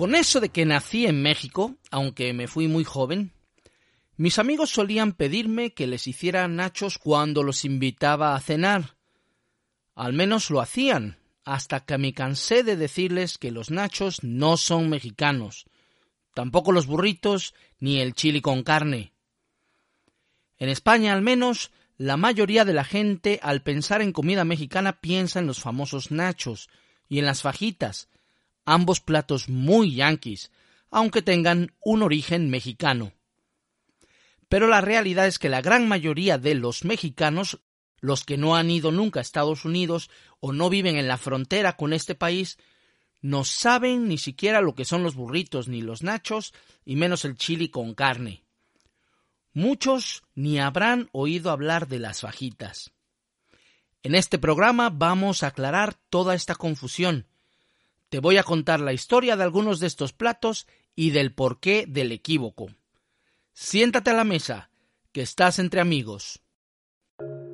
Con eso de que nací en México, aunque me fui muy joven, mis amigos solían pedirme que les hiciera nachos cuando los invitaba a cenar. Al menos lo hacían, hasta que me cansé de decirles que los nachos no son mexicanos, tampoco los burritos ni el chili con carne. En España al menos, la mayoría de la gente al pensar en comida mexicana piensa en los famosos nachos y en las fajitas, ambos platos muy yanquis, aunque tengan un origen mexicano. Pero la realidad es que la gran mayoría de los mexicanos, los que no han ido nunca a Estados Unidos o no viven en la frontera con este país, no saben ni siquiera lo que son los burritos ni los nachos, y menos el chili con carne. Muchos ni habrán oído hablar de las fajitas. En este programa vamos a aclarar toda esta confusión, te voy a contar la historia de algunos de estos platos y del porqué del equívoco. Siéntate a la mesa, que estás entre amigos.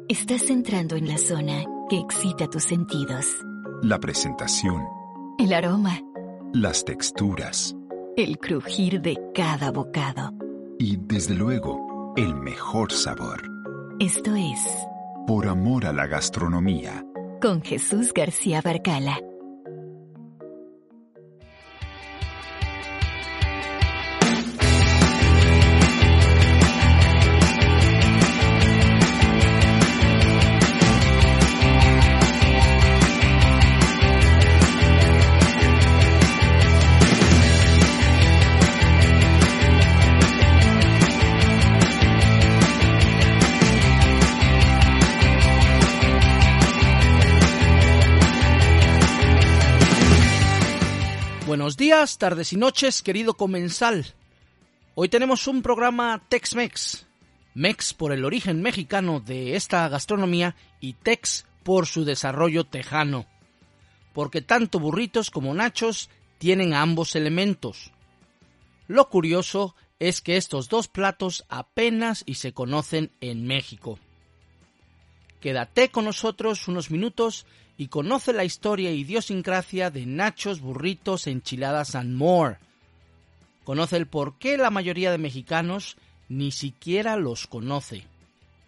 Estás entrando en la zona que excita tus sentidos. La presentación. El aroma. Las texturas. El crujir de cada bocado. Y, desde luego, el mejor sabor. Esto es... Por amor a la gastronomía. Con Jesús García Barcala. Días, tardes y noches, querido comensal. Hoy tenemos un programa Tex-Mex. Mex por el origen mexicano de esta gastronomía y Tex por su desarrollo tejano. Porque tanto burritos como nachos tienen ambos elementos. Lo curioso es que estos dos platos apenas y se conocen en México. Quédate con nosotros unos minutos y conoce la historia e idiosincrasia de nachos, burritos, enchiladas and more. Conoce el por qué la mayoría de mexicanos ni siquiera los conoce.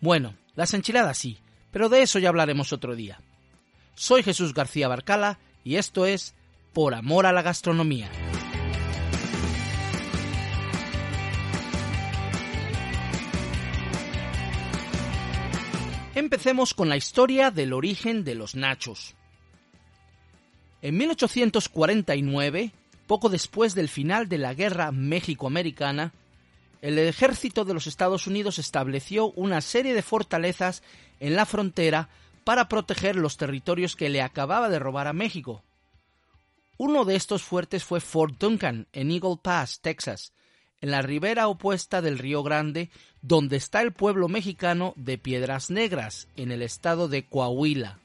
Bueno, las enchiladas sí, pero de eso ya hablaremos otro día. Soy Jesús García Barcala y esto es Por Amor a la Gastronomía. Empecemos con la historia del origen de los nachos. En 1849, poco después del final de la Guerra México-Americana, el ejército de los Estados Unidos estableció una serie de fortalezas en la frontera para proteger los territorios que le acababa de robar a México. Uno de estos fuertes fue Fort Duncan, en Eagle Pass, Texas, en la ribera opuesta del Río Grande, donde está el pueblo mexicano de Piedras Negras, en el estado de Coahuila.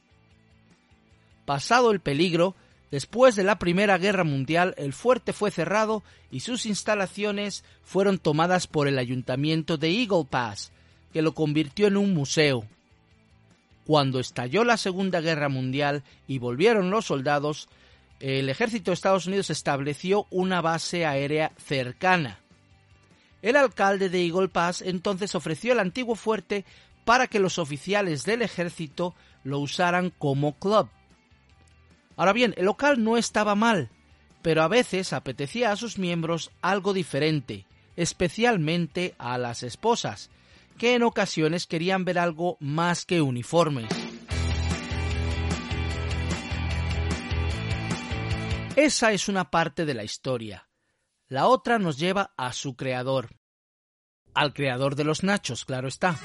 Pasado el peligro, después de la Primera Guerra Mundial, el fuerte fue cerrado y sus instalaciones fueron tomadas por el ayuntamiento de Eagle Pass, que lo convirtió en un museo. Cuando estalló la Segunda Guerra Mundial y volvieron los soldados, el ejército de Estados Unidos estableció una base aérea cercana. El alcalde de Eagle Pass entonces ofreció el antiguo fuerte para que los oficiales del ejército lo usaran como club. Ahora bien, el local no estaba mal, pero a veces apetecía a sus miembros algo diferente, especialmente a las esposas, que en ocasiones querían ver algo más que uniformes. Esa es una parte de la historia. La otra nos lleva a su creador. Al creador de los nachos, claro está.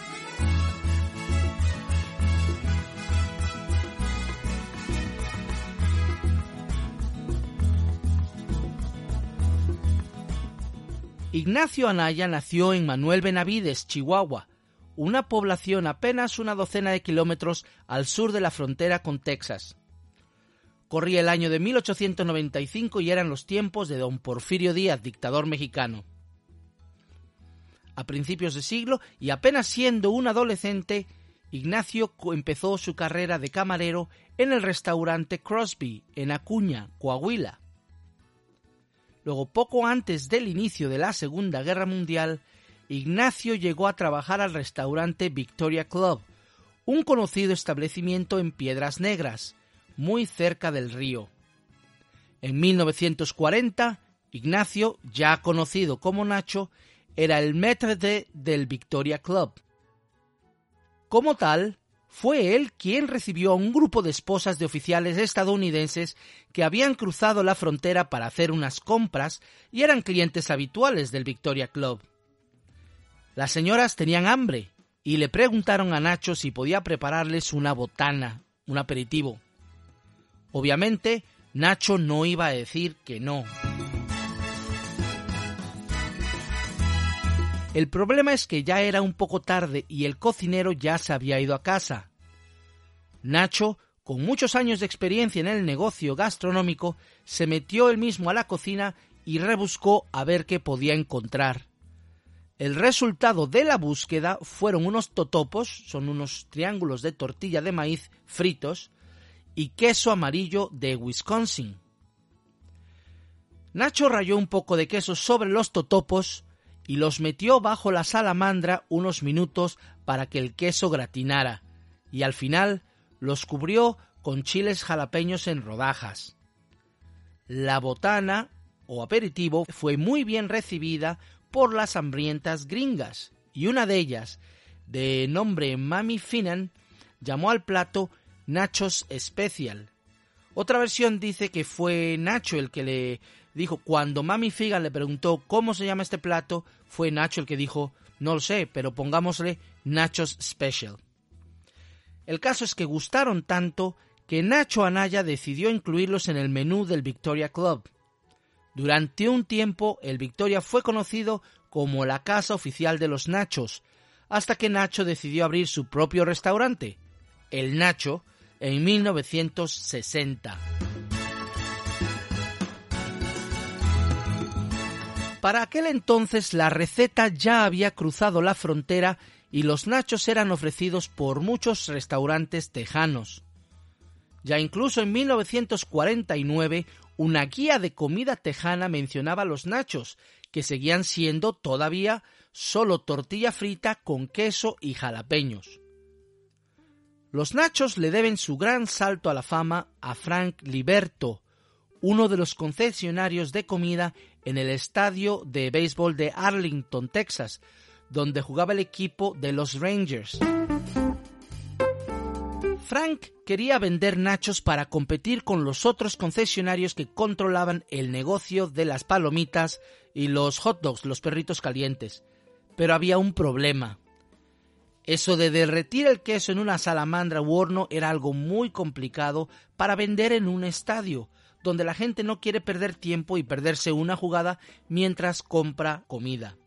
Ignacio Anaya nació en Manuel Benavides, Chihuahua, una población apenas una docena de kilómetros al sur de la frontera con Texas. Corría el año de 1895 y eran los tiempos de don Porfirio Díaz, dictador mexicano. A principios de siglo y apenas siendo un adolescente, Ignacio empezó su carrera de camarero en el restaurante Crosby, en Acuña, Coahuila. Luego, poco antes del inicio de la Segunda Guerra Mundial, Ignacio llegó a trabajar al restaurante Victoria Club, un conocido establecimiento en Piedras Negras, muy cerca del río. En 1940, Ignacio, ya conocido como Nacho, era el maître del Victoria Club. Como tal, fue él quien recibió a un grupo de esposas de oficiales estadounidenses que habían cruzado la frontera para hacer unas compras y eran clientes habituales del Victoria Club. Las señoras tenían hambre y le preguntaron a Nacho si podía prepararles una botana, un aperitivo. Obviamente, Nacho no iba a decir que no. El problema es que ya era un poco tarde y el cocinero ya se había ido a casa. Nacho, con muchos años de experiencia en el negocio gastronómico, se metió él mismo a la cocina y rebuscó a ver qué podía encontrar. El resultado de la búsqueda fueron unos totopos, son unos triángulos de tortilla de maíz fritos, y queso amarillo de Wisconsin. Nacho rayó un poco de queso sobre los totopos y los metió bajo la salamandra unos minutos para que el queso gratinara, y al final los cubrió con chiles jalapeños en rodajas. La botana o aperitivo fue muy bien recibida por las hambrientas gringas, y una de ellas, de nombre Mami Finan, llamó al plato Nachos Special. Otra versión dice que fue Nacho el que le dijo, cuando Mami Figan le preguntó cómo se llama este plato, fue Nacho el que dijo, no lo sé, pero pongámosle Nachos Special. El caso es que gustaron tanto que Nacho Anaya decidió incluirlos en el menú del Victoria Club. Durante un tiempo el Victoria fue conocido como la casa oficial de los Nachos, hasta que Nacho decidió abrir su propio restaurante, el Nacho, en 1960. Para aquel entonces la receta ya había cruzado la frontera y los nachos eran ofrecidos por muchos restaurantes tejanos. Ya incluso en 1949 una guía de comida tejana mencionaba los nachos, que seguían siendo todavía solo tortilla frita con queso y jalapeños. Los nachos le deben su gran salto a la fama a Frank Liberto, uno de los concesionarios de comida en el estadio de béisbol de Arlington, Texas, donde jugaba el equipo de los Rangers. Frank quería vender nachos para competir con los otros concesionarios que controlaban el negocio de las palomitas y los hot dogs, los perritos calientes. Pero había un problema. Eso de derretir el queso en una salamandra u horno era algo muy complicado para vender en un estadio, donde la gente no quiere perder tiempo y perderse una jugada mientras compra comida.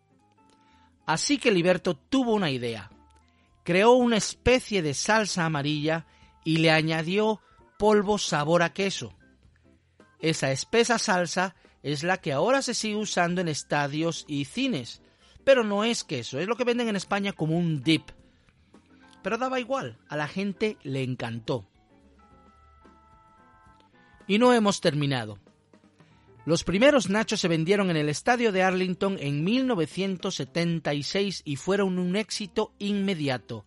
Así que Liberto tuvo una idea. Creó una especie de salsa amarilla y le añadió polvo sabor a queso. Esa espesa salsa es la que ahora se sigue usando en estadios y cines, pero no es queso, es lo que venden en España como un dip. Pero daba igual, a la gente le encantó. Y no hemos terminado. Los primeros nachos se vendieron en el estadio de Arlington en 1976 y fueron un éxito inmediato.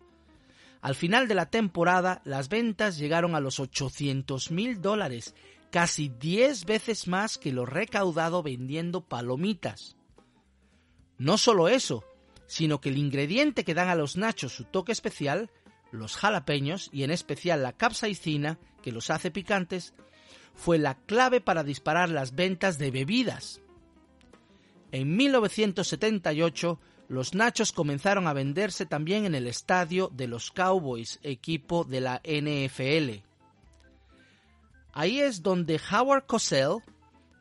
Al final de la temporada, las ventas llegaron a los 800 mil dólares, casi 10 veces más que lo recaudado vendiendo palomitas. No solo eso, sino que el ingrediente que dan a los nachos su toque especial, los jalapeños y en especial la capsaicina, que los hace picantes, fue la clave para disparar las ventas de bebidas. En 1978, los nachos comenzaron a venderse también en el estadio de los Cowboys, equipo de la NFL. Ahí es donde Howard Cosell,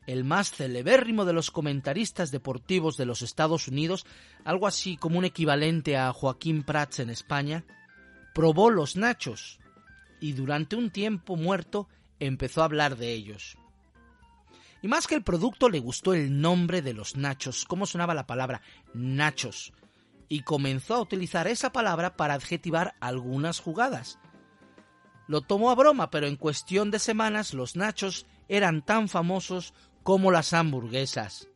el más celebérrimo de los comentaristas deportivos de los Estados Unidos, algo así como un equivalente a Joaquín Prats en España, probó los nachos y durante un tiempo muerto empezó a hablar de ellos. Y más que el producto le gustó el nombre de los nachos, cómo sonaba la palabra nachos, y comenzó a utilizar esa palabra para adjetivar algunas jugadas. Lo tomó a broma, pero en cuestión de semanas los nachos eran tan famosos como las hamburguesas.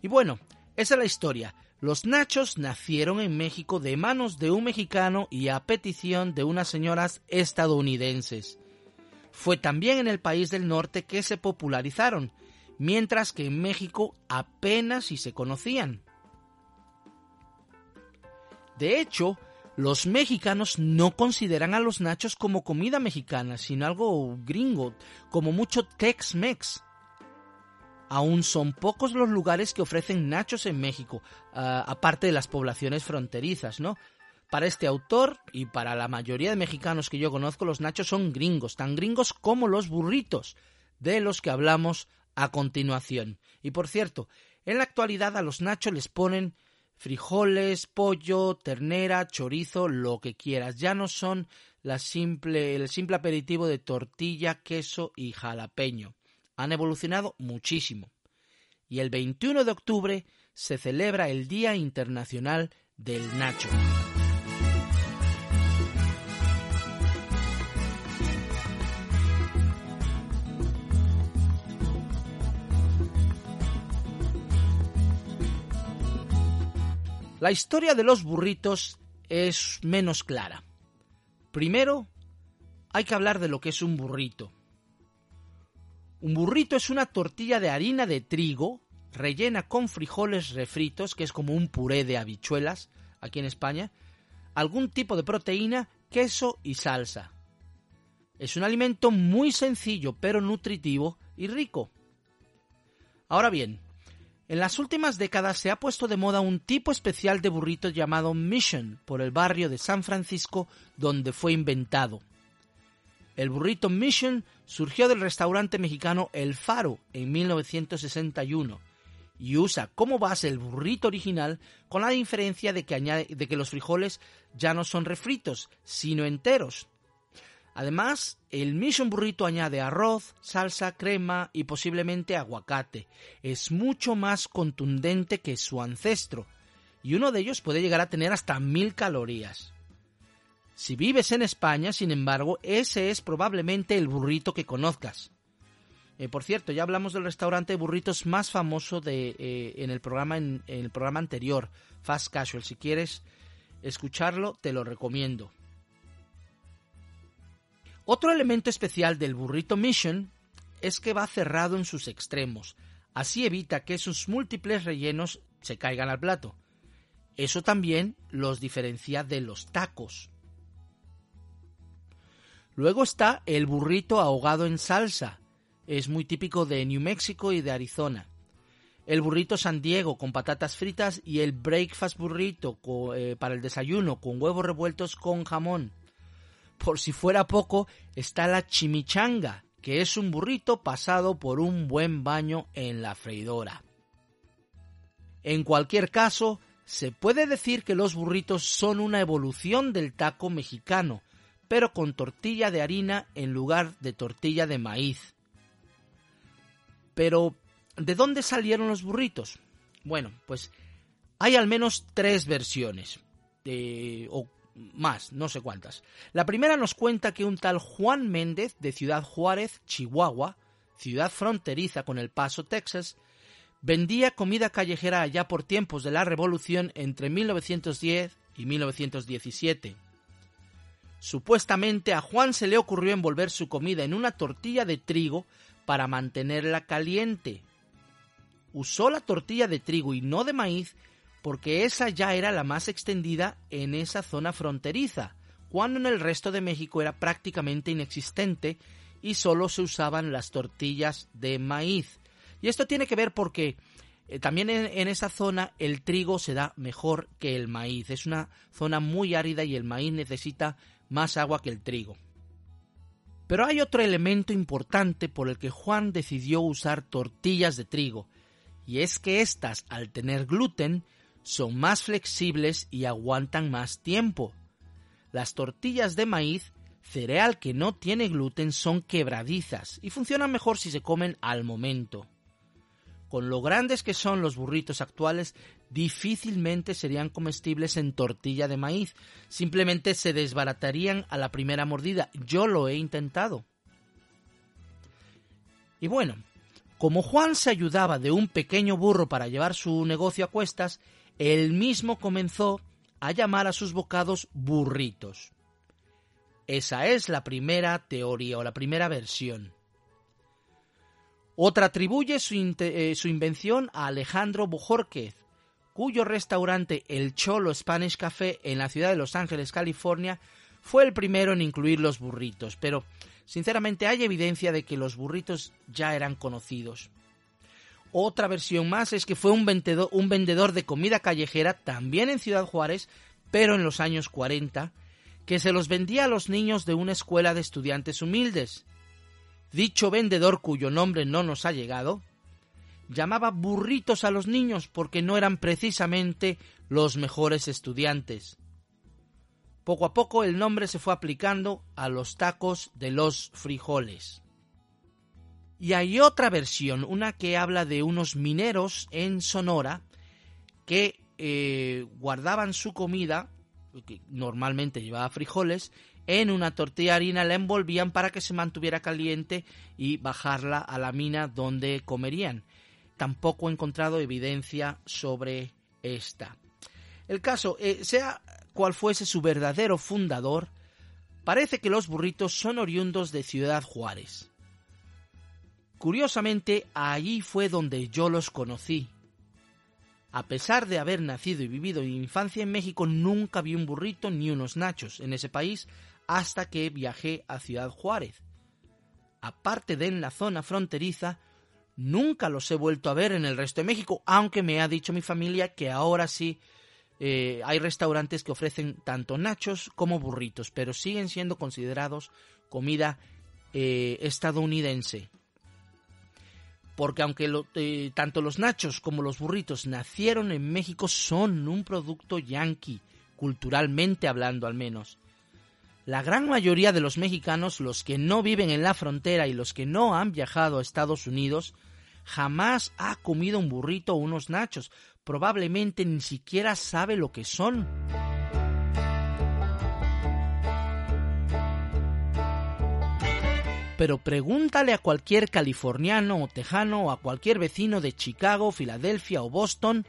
Y bueno, esa es la historia. Los nachos nacieron en México de manos de un mexicano y a petición de unas señoras estadounidenses. Fue también en el país del norte que se popularizaron, mientras que en México apenas si se conocían. De hecho, los mexicanos no consideran a los nachos como comida mexicana, sino algo gringo, como mucho Tex-Mex. Aún son pocos los lugares que ofrecen nachos en México, ah, aparte de las poblaciones fronterizas, ¿no? Para este autor y para la mayoría de mexicanos que yo conozco, los nachos son gringos, tan gringos como los burritos, de los que hablamos a continuación. Y por cierto, en la actualidad a los nachos les ponen frijoles, pollo, ternera, chorizo, lo que quieras. Ya no son el simple aperitivo de tortilla, queso y jalapeño han evolucionado muchísimo. Y el 21 de octubre se celebra el Día Internacional del Nacho. La historia de los burritos es menos clara. Primero, hay que hablar de lo que es un burrito. Un burrito es una tortilla de harina de trigo rellena con frijoles refritos, que es como un puré de habichuelas aquí en España, algún tipo de proteína, queso y salsa. Es un alimento muy sencillo pero nutritivo y rico. Ahora bien, en las últimas décadas se ha puesto de moda un tipo especial de burrito llamado Mission por el barrio de San Francisco donde fue inventado. El burrito Mission surgió del restaurante mexicano El Faro en 1961 y usa como base el burrito original con la diferencia de que, añade, de que los frijoles ya no son refritos, sino enteros. Además, el Mission Burrito añade arroz, salsa, crema y posiblemente aguacate. Es mucho más contundente que su ancestro, y uno de ellos puede llegar a tener hasta mil calorías. Si vives en España, sin embargo, ese es probablemente el burrito que conozcas. Eh, por cierto, ya hablamos del restaurante de burritos más famoso de, eh, en, el programa, en, el programa anterior, Fast Casual. Si quieres escucharlo, te lo recomiendo. Otro elemento especial del burrito Mission es que va cerrado en sus extremos. Así evita que sus múltiples rellenos se caigan al plato. Eso también los diferencia de los tacos. Luego está el burrito ahogado en salsa. Es muy típico de New Mexico y de Arizona. El burrito San Diego con patatas fritas y el breakfast burrito eh, para el desayuno con huevos revueltos con jamón. Por si fuera poco, está la chimichanga, que es un burrito pasado por un buen baño en la freidora. En cualquier caso, se puede decir que los burritos son una evolución del taco mexicano, pero con tortilla de harina en lugar de tortilla de maíz. Pero, ¿de dónde salieron los burritos? Bueno, pues hay al menos tres versiones, o más, no sé cuántas. La primera nos cuenta que un tal Juan Méndez de Ciudad Juárez, Chihuahua, ciudad fronteriza con El Paso, Texas, vendía comida callejera allá por tiempos de la Revolución entre 1910 y 1917. Supuestamente a Juan se le ocurrió envolver su comida en una tortilla de trigo para mantenerla caliente. Usó la tortilla de trigo y no de maíz porque esa ya era la más extendida en esa zona fronteriza, cuando en el resto de México era prácticamente inexistente y solo se usaban las tortillas de maíz. Y esto tiene que ver porque eh, también en, esa zona el trigo se da mejor que el maíz. Es una zona muy árida y el maíz necesita más agua que el trigo. Pero hay otro elemento importante por el que Juan decidió usar tortillas de trigo, y es que éstas, al tener gluten, son más flexibles y aguantan más tiempo. Las tortillas de maíz, cereal que no tiene gluten, son quebradizas y funcionan mejor si se comen al momento. Con lo grandes que son los burritos actuales, difícilmente serían comestibles en tortilla de maíz. Simplemente se desbaratarían a la primera mordida. Yo lo he intentado. Y bueno, Como Juan se ayudaba de un pequeño burro para llevar su negocio a cuestas, él mismo comenzó a llamar a sus bocados burritos. Esa es la primera teoría o la primera versión. Otra atribuye su, eh, su invención a Alejandro Bojorquez, cuyo restaurante El Cholo Spanish Café en la ciudad de Los Ángeles, California, fue el primero en incluir los burritos, pero sinceramente hay evidencia de que los burritos ya eran conocidos. Otra versión más es que fue un vendedor, un vendedor de comida callejera también en Ciudad Juárez, pero en los años 40, que se los vendía a los niños de una escuela de estudiantes humildes. Dicho vendedor, cuyo nombre no nos ha llegado, llamaba burritos a los niños porque no eran precisamente los mejores estudiantes. Poco a poco el nombre se fue aplicando a los tacos de los frijoles. Y hay otra versión, una que habla de unos mineros en Sonora que eh, guardaban su comida, que normalmente llevaba frijoles, en una tortilla de harina, la envolvían para que se mantuviera caliente y bajarla a la mina donde comerían. Tampoco he encontrado evidencia sobre esta. El caso, eh, sea cual fuese su verdadero fundador, parece que los burritos son oriundos de Ciudad Juárez. Curiosamente, allí fue donde yo los conocí. A pesar de haber nacido y vivido mi infancia en México, nunca vi un burrito ni unos nachos en ese país hasta que viajé a Ciudad Juárez. Aparte de en la zona fronteriza, nunca los he vuelto a ver en el resto de México, aunque me ha dicho mi familia que ahora sí eh, hay restaurantes que ofrecen tanto nachos como burritos, pero siguen siendo considerados comida eh, estadounidense porque aunque eh, tanto los nachos como los burritos nacieron en México, son un producto yanqui, culturalmente hablando al menos. La gran mayoría de los mexicanos, los que no viven en la frontera y los que no han viajado a Estados Unidos, jamás ha comido un burrito o unos nachos, probablemente ni siquiera sabe lo que son. Pero pregúntale a cualquier californiano o tejano o a cualquier vecino de Chicago, Filadelfia o Boston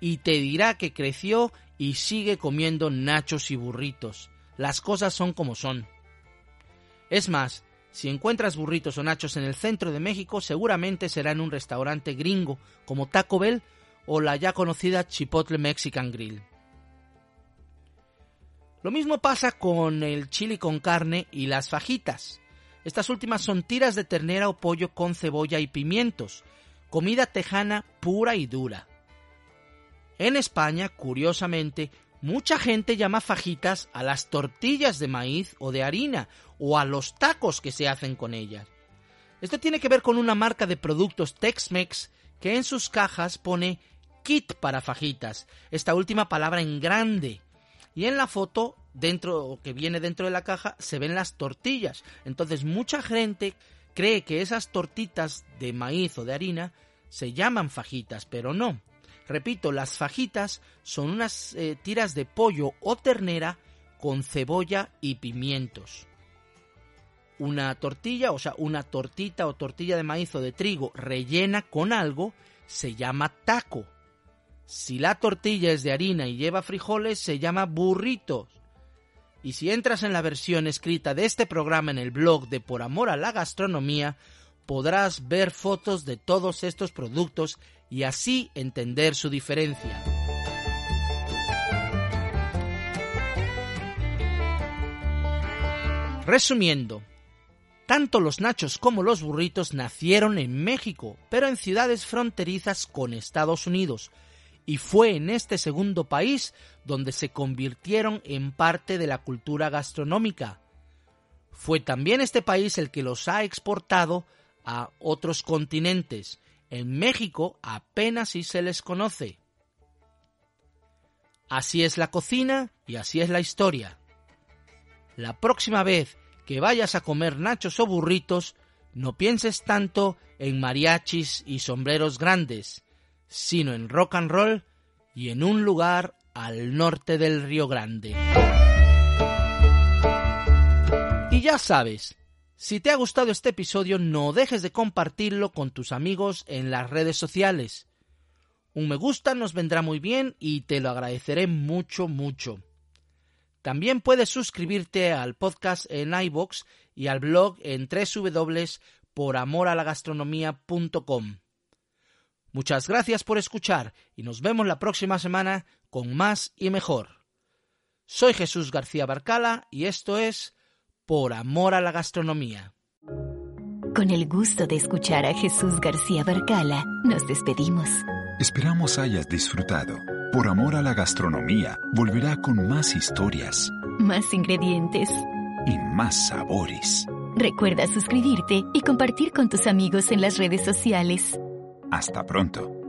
y te dirá que creció y sigue comiendo nachos y burritos. Las cosas son como son. Es más, si encuentras burritos o nachos en el centro de México, seguramente será en un restaurante gringo como Taco Bell o la ya conocida Chipotle Mexican Grill. Lo mismo pasa con el chili con carne y las fajitas. Estas últimas son tiras de ternera o pollo con cebolla y pimientos, comida tejana pura y dura. En España, curiosamente, mucha gente llama fajitas a las tortillas de maíz o de harina o a los tacos que se hacen con ellas. Esto tiene que ver con una marca de productos Tex-Mex que en sus cajas pone kit para fajitas, esta última palabra en grande. Y en la foto dentro que viene dentro de la caja se ven las tortillas. Entonces mucha gente cree que esas tortitas de maíz o de harina se llaman fajitas, pero no. Repito, las fajitas son unas eh, tiras de pollo o ternera con cebolla y pimientos. Una tortilla, o sea, una tortita o tortilla de maíz o de trigo rellena con algo se llama taco. Si la tortilla es de harina y lleva frijoles, se llama burritos. Y si entras en la versión escrita de este programa en el blog de Por Amor a la Gastronomía, podrás ver fotos de todos estos productos y así entender su diferencia. Resumiendo, tanto los nachos como los burritos nacieron en México, pero en ciudades fronterizas con Estados Unidos, y fue en este segundo país donde se convirtieron en parte de la cultura gastronómica. Fue también este país el que los ha exportado a otros continentes. En México apenas si se les conoce. Así es la cocina y así es la historia. La próxima vez que vayas a comer nachos o burritos, no pienses tanto en mariachis y sombreros grandes, sino en rock and roll y en un lugar al norte del Río Grande. Y ya sabes, Si te ha gustado este episodio, no dejes de compartirlo con tus amigos en las redes sociales. Un me gusta nos vendrá muy bien y te lo agradeceré mucho, mucho. También puedes suscribirte al podcast en iBox y al blog en www.poramoralagastronomía.com. Muchas gracias por escuchar y nos vemos la próxima semana con más y mejor. Soy Jesús García Barcala y esto es Por Amor a la Gastronomía. Con el gusto de escuchar a Jesús García Barcala, nos despedimos. Esperamos hayas disfrutado. Por amor a la gastronomía, volverá con más historias. Más ingredientes. Y más sabores. Recuerda suscribirte y compartir con tus amigos en las redes sociales. Hasta pronto.